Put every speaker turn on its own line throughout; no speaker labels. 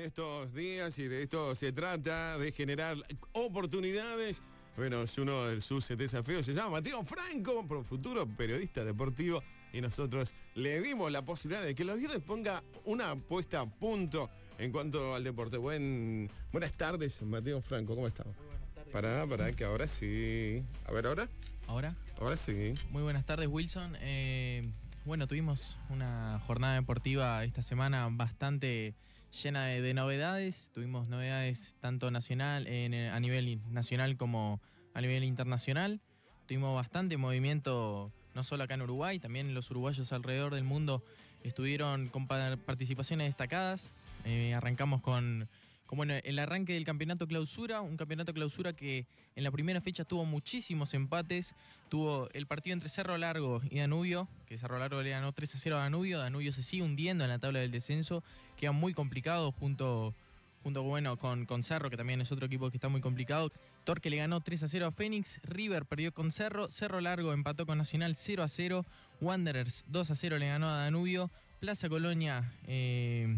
estos días y de esto se trata, de generar oportunidades. Bueno, es uno de sus desafíos, se llama Mateo Franco, futuro periodista deportivo, y nosotros le dimos la posibilidad de que los viernes ponga una puesta a punto en cuanto al deporte. Buen, buenas tardes, Mateo Franco, ¿cómo estamos? Muy buenas tardes. Para, para, que ahora sí. A ver, ahora.
¿Ahora?
Ahora sí.
Muy buenas tardes, Wilson. Eh, bueno, tuvimos una jornada deportiva esta semana bastante llena de, novedades. Tuvimos novedades tanto nacional, a nivel nacional como a nivel internacional. Tuvimos bastante movimiento, no solo acá en Uruguay, también los uruguayos alrededor del mundo estuvieron con participaciones destacadas. Eh, arrancamos con bueno, el arranque del campeonato clausura, un campeonato clausura que en la primera fecha tuvo muchísimos empates, tuvo el partido entre Cerro Largo y Danubio, que Cerro Largo le ganó 3 a 0 a Danubio, Danubio se sigue hundiendo en la tabla del descenso, queda muy complicado junto, junto bueno, con, con Cerro, que también es otro equipo que está muy complicado. Torque le ganó 3 a 0 a Fénix, River perdió con Cerro, Cerro Largo empató con Nacional 0 a 0, Wanderers 2 a 0 le ganó a Danubio, Plaza Colonia... Eh,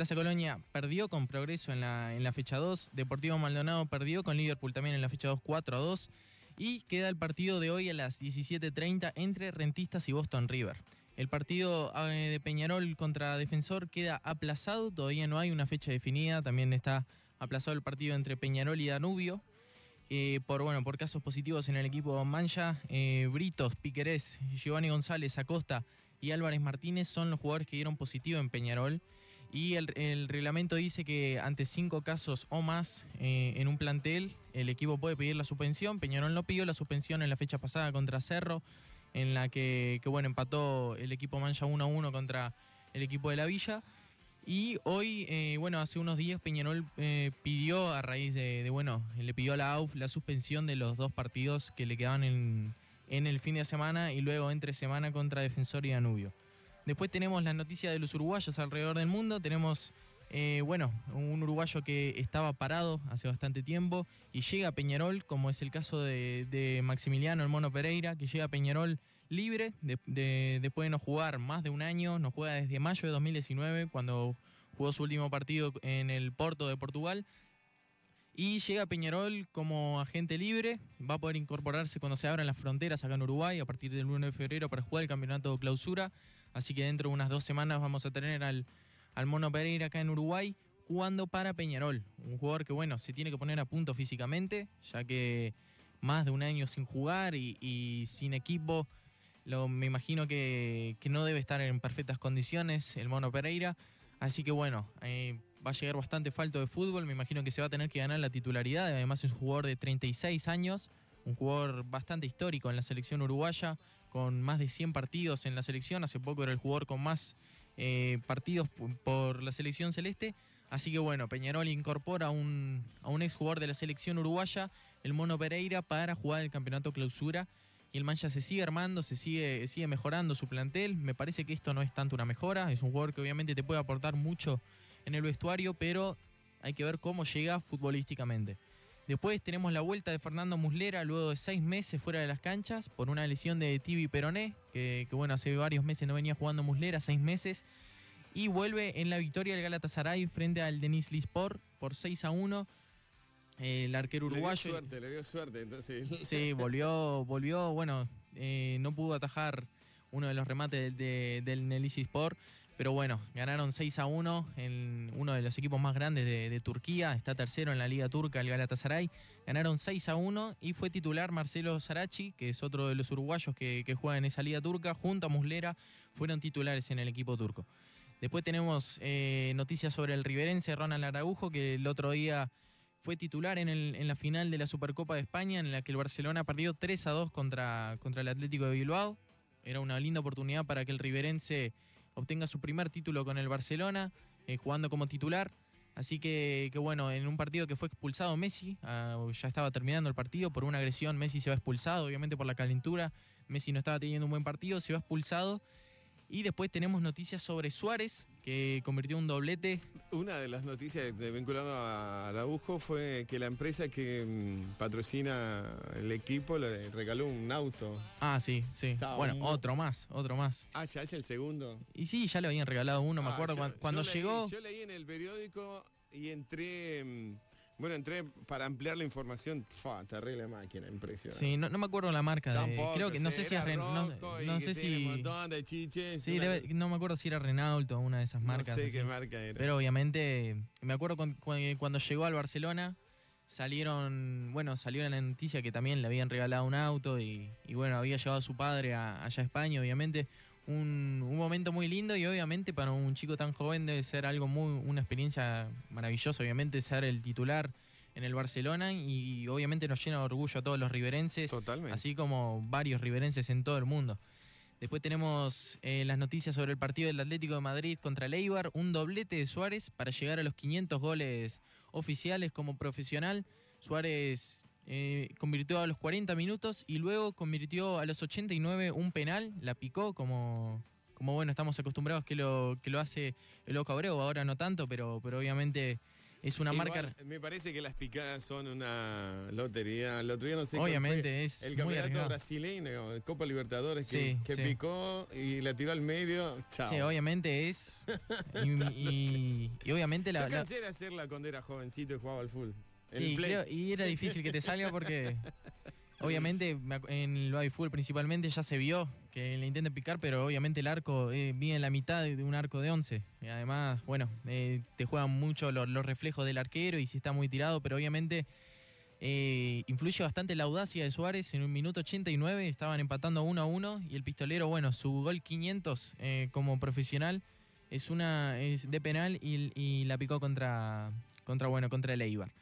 Plaza Colonia perdió con progreso en la, en la fecha 2. Deportivo Maldonado perdió con Liverpool también en la fecha 2, 4 a 2. Y queda el partido de hoy a las 17.30 entre Rentistas y Boston River. El partido eh, de Peñarol contra Defensor queda aplazado, todavía no hay una fecha definida, también está aplazado el partido entre Peñarol y Danubio. Eh, por, bueno, por casos positivos en el equipo Mancha, eh, Britos, Piquerés, Giovanni González, Acosta y Álvarez Martínez son los jugadores que dieron positivo en Peñarol y el, reglamento dice que ante cinco casos o más eh, en un plantel, el equipo puede pedir la suspensión. Peñarol no pidió la suspensión en la fecha pasada contra Cerro, en la que, bueno, empató el equipo Mancha 1 a 1 contra el equipo de la Villa. Y hoy, eh, bueno, hace unos días Peñarol eh, pidió a raíz de, bueno, le pidió a la AUF la suspensión de los dos partidos que le quedaban en, en el fin de semana y luego entre semana contra Defensor y Danubio. Después tenemos la noticia de los uruguayos alrededor del mundo. Tenemos, eh, bueno, un uruguayo que estaba parado hace bastante tiempo y llega a Peñarol, como es el caso de, Maximiliano el Mono Pereira, que llega a Peñarol libre después de no jugar más de un año. No juega desde mayo de 2019, cuando jugó su último partido en el Porto de Portugal. Y llega a Peñarol como agente libre, va a poder incorporarse cuando se abran las fronteras acá en Uruguay a partir del 1 de febrero para jugar el campeonato de clausura. Así que dentro de unas dos semanas vamos a tener al, al Mono Pereira acá en Uruguay jugando para Peñarol. Un jugador que, bueno, se tiene que poner a punto físicamente, ya que más de un año sin jugar y, sin equipo, me imagino que, no debe estar en perfectas condiciones el Mono Pereira. Así que bueno, eh, va a llegar bastante falto de fútbol, me imagino que se va a tener que ganar la titularidad, además es un jugador de 36 años, un jugador bastante histórico en la selección uruguaya, con más de 100 partidos en la selección. Hace poco era el jugador con más eh, partidos por la selección celeste. Así que bueno, Peñarol incorpora un, a un exjugador de la selección uruguaya, el Mono Pereira, para jugar el campeonato clausura. Y el Mancha se sigue armando, se sigue, sigue mejorando su plantel. Me parece que esto no es tanto una mejora. Es un jugador que obviamente te puede aportar mucho en el vestuario, pero hay que ver cómo llega futbolísticamente. Después tenemos la vuelta de Fernando Muslera luego de seis meses fuera de las canchas por una lesión de Tibi Peroné, que, bueno, hace varios meses no venía jugando Muslera, seis meses. Y vuelve en la victoria del Galatasaray frente al Denis Lispor por 6 a 1. El arquero uruguayo.
Le dio suerte, le dio suerte, entonces.
Sí, volvió, volvió, bueno, eh, no pudo atajar uno de los remates del Denis Sport pero bueno, ganaron 6 a 1 en uno de los equipos más grandes de, Turquía. Está tercero en la Liga Turca, el Galatasaray. Ganaron 6 a 1 y fue titular Marcelo Sarachi, que es otro de los uruguayos que, juega en esa Liga Turca. Junto a Muslera fueron titulares en el equipo turco. Después tenemos eh, noticias sobre el riverense Ronald Araujo, que el otro día fue titular en, en, la final de la Supercopa de España, en la que el Barcelona perdió 3 a 2 contra, contra el Atlético de Bilbao. Era una linda oportunidad para que el riverense obtenga su primer título con el Barcelona, eh, jugando como titular. Así que, bueno, en un partido que fue expulsado Messi, ah, ya estaba terminando el partido por una agresión, Messi se va expulsado, obviamente por la calentura, Messi no estaba teniendo un buen partido, se va expulsado Y después tenemos noticias sobre Suárez, que convirtió un doblete.
Una de las noticias de, vinculado a Araujo fue que la empresa que mm, patrocina el equipo le regaló un auto.
Ah, sí, sí. bueno, otro más, otro más.
Ah, ya es el segundo.
Y sí, ya le habían regalado uno, me ah, acuerdo. cuando, llegó.
yo leí en el periódico y entré. Bueno, entré para ampliar la información. Fa, terrible máquina, impresionante.
Sí, no, me acuerdo la marca. creo que no sé si es no, no sé si.
Montón de chiches,
sí, no me acuerdo si era Renault o una de esas marcas.
No sé qué marca era.
Pero obviamente, me acuerdo cuando, llegó al Barcelona, salieron, bueno, salió la noticia que también le habían regalado un auto y, bueno, había llevado a su padre allá a España, obviamente un, momento muy lindo y obviamente para un chico tan joven debe ser algo muy, una experiencia maravillosa, obviamente ser el titular en el Barcelona y obviamente nos llena de orgullo a todos los riverenses, así como varios riverenses en todo el mundo. Después tenemos eh, las noticias sobre el partido del Atlético de Madrid contra el Eibar, un doblete de Suárez para llegar a los 500 goles oficiales como profesional. Suárez eh, convirtió a los 40 minutos y luego convirtió a los 89 un penal, la picó como, como bueno, estamos acostumbrados que lo, que lo hace el Oco Abreu, ahora no tanto, pero, pero obviamente es una marca.
Me parece que las picadas son una lotería. El otro día no sé
Obviamente es.
El campeonato brasileño, Copa Libertadores, que, picó y la tiró al medio. Chao.
Sí, obviamente es. y, obviamente la.
Yo cansé de hacerla cuando era jovencito y jugaba al fútbol
y era difícil que te salga porque obviamente en el baby full principalmente ya se vio que le intenten picar, pero obviamente el arco eh, viene en la mitad de un arco de 11. Y además, bueno, eh, te juegan mucho los, reflejos del arquero y si está muy tirado, pero obviamente eh, influye bastante la audacia de Suárez. En un minuto 89 estaban empatando 1 a 1 y el pistolero, bueno, su gol 500 como profesional es una es de penal y, y la picó contra, contra, bueno, contra el Eibar.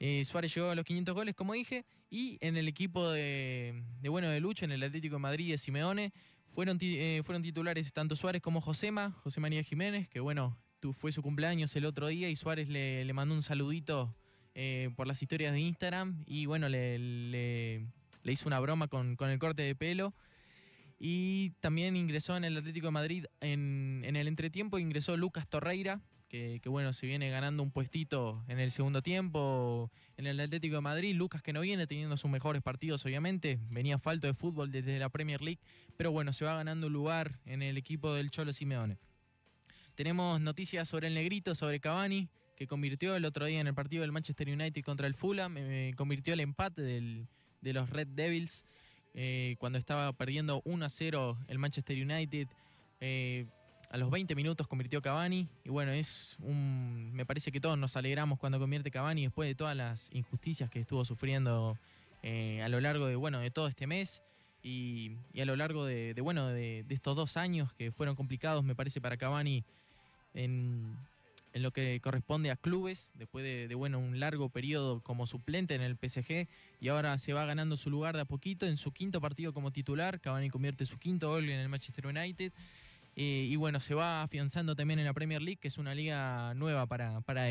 Eh, Suárez llegó a los 500 goles, como dije, y en el equipo de, bueno de lucha, en el Atlético de Madrid de Simeone, fueron, eh, fueron titulares tanto Suárez como Josema, José María Jiménez, que bueno, fue su cumpleaños el otro día y Suárez le, mandó un saludito eh, por las historias de Instagram y bueno, le, hizo una broma con, el corte de pelo. Y también ingresó en el Atlético de Madrid en, en el entretiempo, ingresó Lucas Torreira, que, bueno, se viene ganando un puestito en el segundo tiempo en el Atlético de Madrid. Lucas que no viene teniendo sus mejores partidos, obviamente, venía falto de fútbol desde la Premier League, pero bueno, se va ganando un lugar en el equipo del Cholo Simeone. Tenemos noticias sobre el Negrito, sobre Cavani, que convirtió el otro día en el partido del Manchester United contra el Fulham, eh, convirtió el empate de los Red Devils eh, cuando estaba perdiendo 1 a 0 el Manchester United. Eh, a los 20 minutos convirtió Cavani y bueno, es un me parece que todos nos alegramos cuando convierte Cavani después de todas las injusticias que estuvo sufriendo eh, a lo largo de bueno, de todo este mes y, a lo largo de, bueno, de, estos dos años que fueron complicados, me parece para Cavani en, lo que corresponde a clubes, después de, bueno, un largo periodo como suplente en el PSG y ahora se va ganando su lugar de a poquito en su quinto partido como titular, Cavani convierte su quinto gol en el Manchester United y bueno, se va afianzando también en la Premier League, que es una liga nueva para, para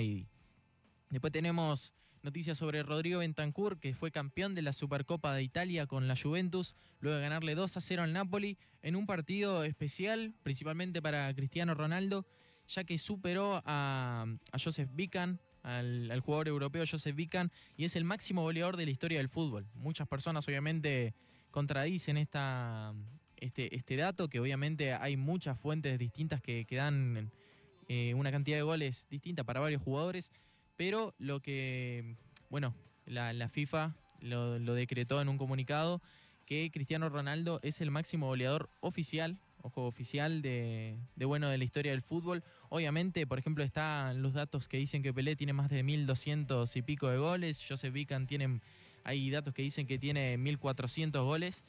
Después tenemos noticias sobre Rodrigo Bentancur, que fue campeón de la Supercopa de Italia con la Juventus, luego de ganarle 2 a 0 al Napoli, en un partido especial, principalmente para Cristiano Ronaldo, ya que superó a, Joseph Bican, al, al, jugador europeo Joseph Bican, y es el máximo goleador de la historia del fútbol. Muchas personas obviamente contradicen esta, este, este dato, que obviamente hay muchas fuentes distintas que, dan eh, una cantidad de goles distinta para varios jugadores, pero lo que, bueno, la, FIFA lo, decretó en un comunicado que Cristiano Ronaldo es el máximo goleador oficial, ojo, oficial de, bueno, de la historia del fútbol. Obviamente, por ejemplo, están los datos que dicen que Pelé tiene más de 1.200 y pico de goles, Joseph Vican tiene, hay datos que dicen que tiene 1.400 goles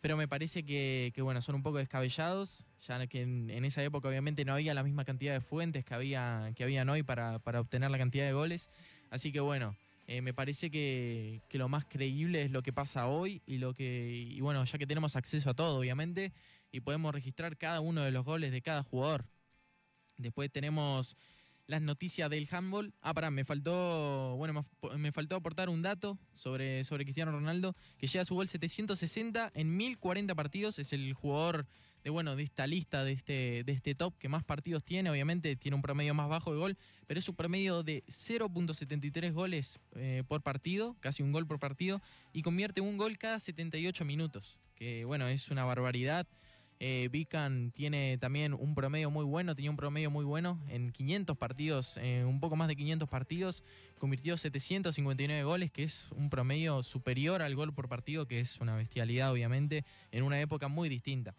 pero me parece que, bueno, son un poco descabellados, ya que en, esa época obviamente no había la misma cantidad de fuentes que, había, que habían hoy para, obtener la cantidad de goles. Así que bueno, eh, me parece que, lo más creíble es lo que pasa hoy y lo que, y bueno, ya que tenemos acceso a todo, obviamente, y podemos registrar cada uno de los goles de cada jugador. Después tenemos las noticias del handball. Ah, pará, me faltó, bueno, me faltó aportar un dato sobre, sobre Cristiano Ronaldo, que llega a su gol 760 en 1040 partidos, es el jugador de bueno, de esta lista, de este, de este top que más partidos tiene. Obviamente tiene un promedio más bajo de gol, pero es un promedio de 0.73 goles eh, por partido, casi un gol por partido, y convierte un gol cada 78 minutos, que bueno, es una barbaridad. Eh, Vican tiene también un promedio muy bueno, tenía un promedio muy bueno en 500 partidos, eh, un poco más de 500 partidos, convirtió 759 goles, que es un promedio superior al gol por partido, que es una bestialidad obviamente, en una época muy distinta.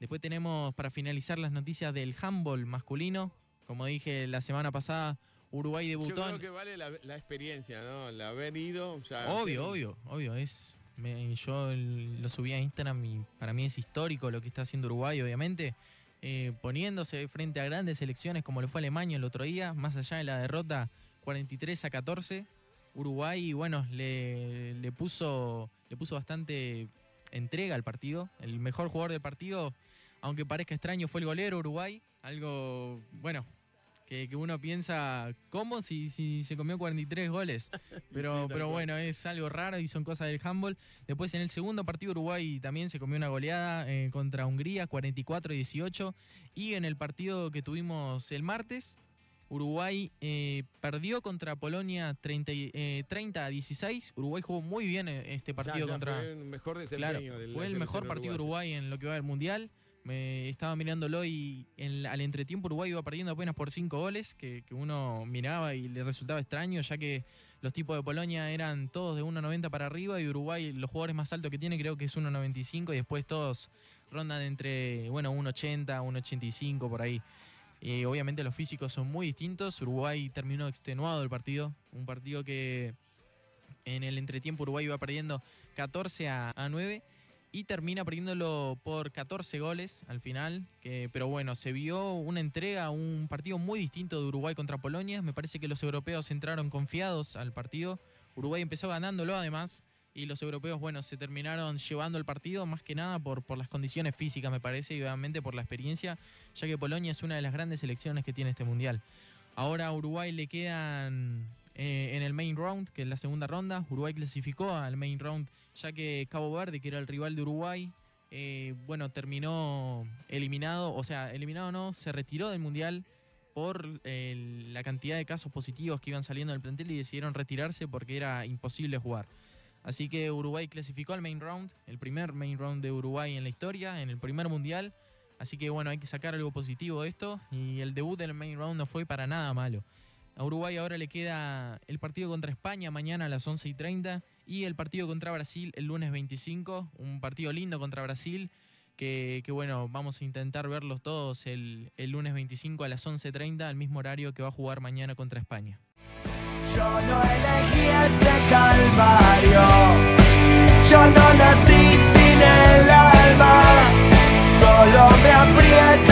Después tenemos para finalizar las noticias del handball masculino. Como dije la semana pasada, Uruguay debutó. Yo
creo que vale la, experiencia, ¿no? El haber ido.
obvio, obvio, obvio. Es, yo lo subí a Instagram y para mí es histórico lo que está haciendo Uruguay, obviamente. Eh, poniéndose frente a grandes selecciones como lo fue Alemania el otro día, más allá de la derrota 43 a 14. Uruguay, bueno, le, le, puso, le puso bastante entrega al partido. El mejor jugador del partido, aunque parezca extraño, fue el golero Uruguay. Algo, bueno, que, uno piensa, ¿cómo si, si se comió 43 goles? Pero, pero bueno, es algo raro y son cosas del handball. Después en el segundo partido Uruguay también se comió una goleada eh, contra Hungría, 44-18. Y en el partido que tuvimos el martes, Uruguay eh, perdió contra Polonia 30, eh, 30, a 16. Uruguay jugó muy bien eh, este partido contra.
Fue el mejor desempeño
Fue el mejor partido de Uruguay en lo que va del Mundial. Me estaba mirándolo y en, al entretiempo Uruguay iba perdiendo apenas por 5 goles, que, uno miraba y le resultaba extraño, ya que los tipos de Polonia eran todos de 1.90 para arriba y Uruguay, los jugadores más altos que tiene, creo que es 1.95 y después todos rondan entre, bueno, 1.80, 1.85 por ahí. Y obviamente los físicos son muy distintos. Uruguay terminó extenuado el partido. Un partido que en el entretiempo Uruguay iba perdiendo 14 a, 9 y termina perdiéndolo por 14 goles al final. Que, pero bueno, se vio una entrega, un partido muy distinto de Uruguay contra Polonia. Me parece que los europeos entraron confiados al partido. Uruguay empezó ganándolo además y los europeos, bueno, se terminaron llevando el partido más que nada por, por las condiciones físicas, me parece, y obviamente por la experiencia, ya que Polonia es una de las grandes selecciones que tiene este mundial. Ahora a Uruguay le quedan eh, en el main round, que es la segunda ronda. Uruguay clasificó al main round, ya que Cabo Verde, que era el rival de Uruguay, eh, bueno, terminó eliminado, o sea, eliminado no, se retiró del mundial por la cantidad de casos positivos que iban saliendo del plantel y decidieron retirarse porque era imposible jugar. Así que Uruguay clasificó al main round, el primer main round de Uruguay en la historia, en el primer mundial. Así que bueno, hay que sacar algo positivo de esto. Y el debut del main round no fue para nada malo. A Uruguay ahora le queda el partido contra España mañana a las 11 y 30 y el partido contra Brasil el lunes 25. Un partido lindo contra Brasil. Que, que, bueno, vamos a intentar verlos todos el, el lunes 25 a las 11.30, al mismo horario que va a jugar mañana contra España.
Yo no elegí este calvario, yo no nací sin el alma, solo me aprieto.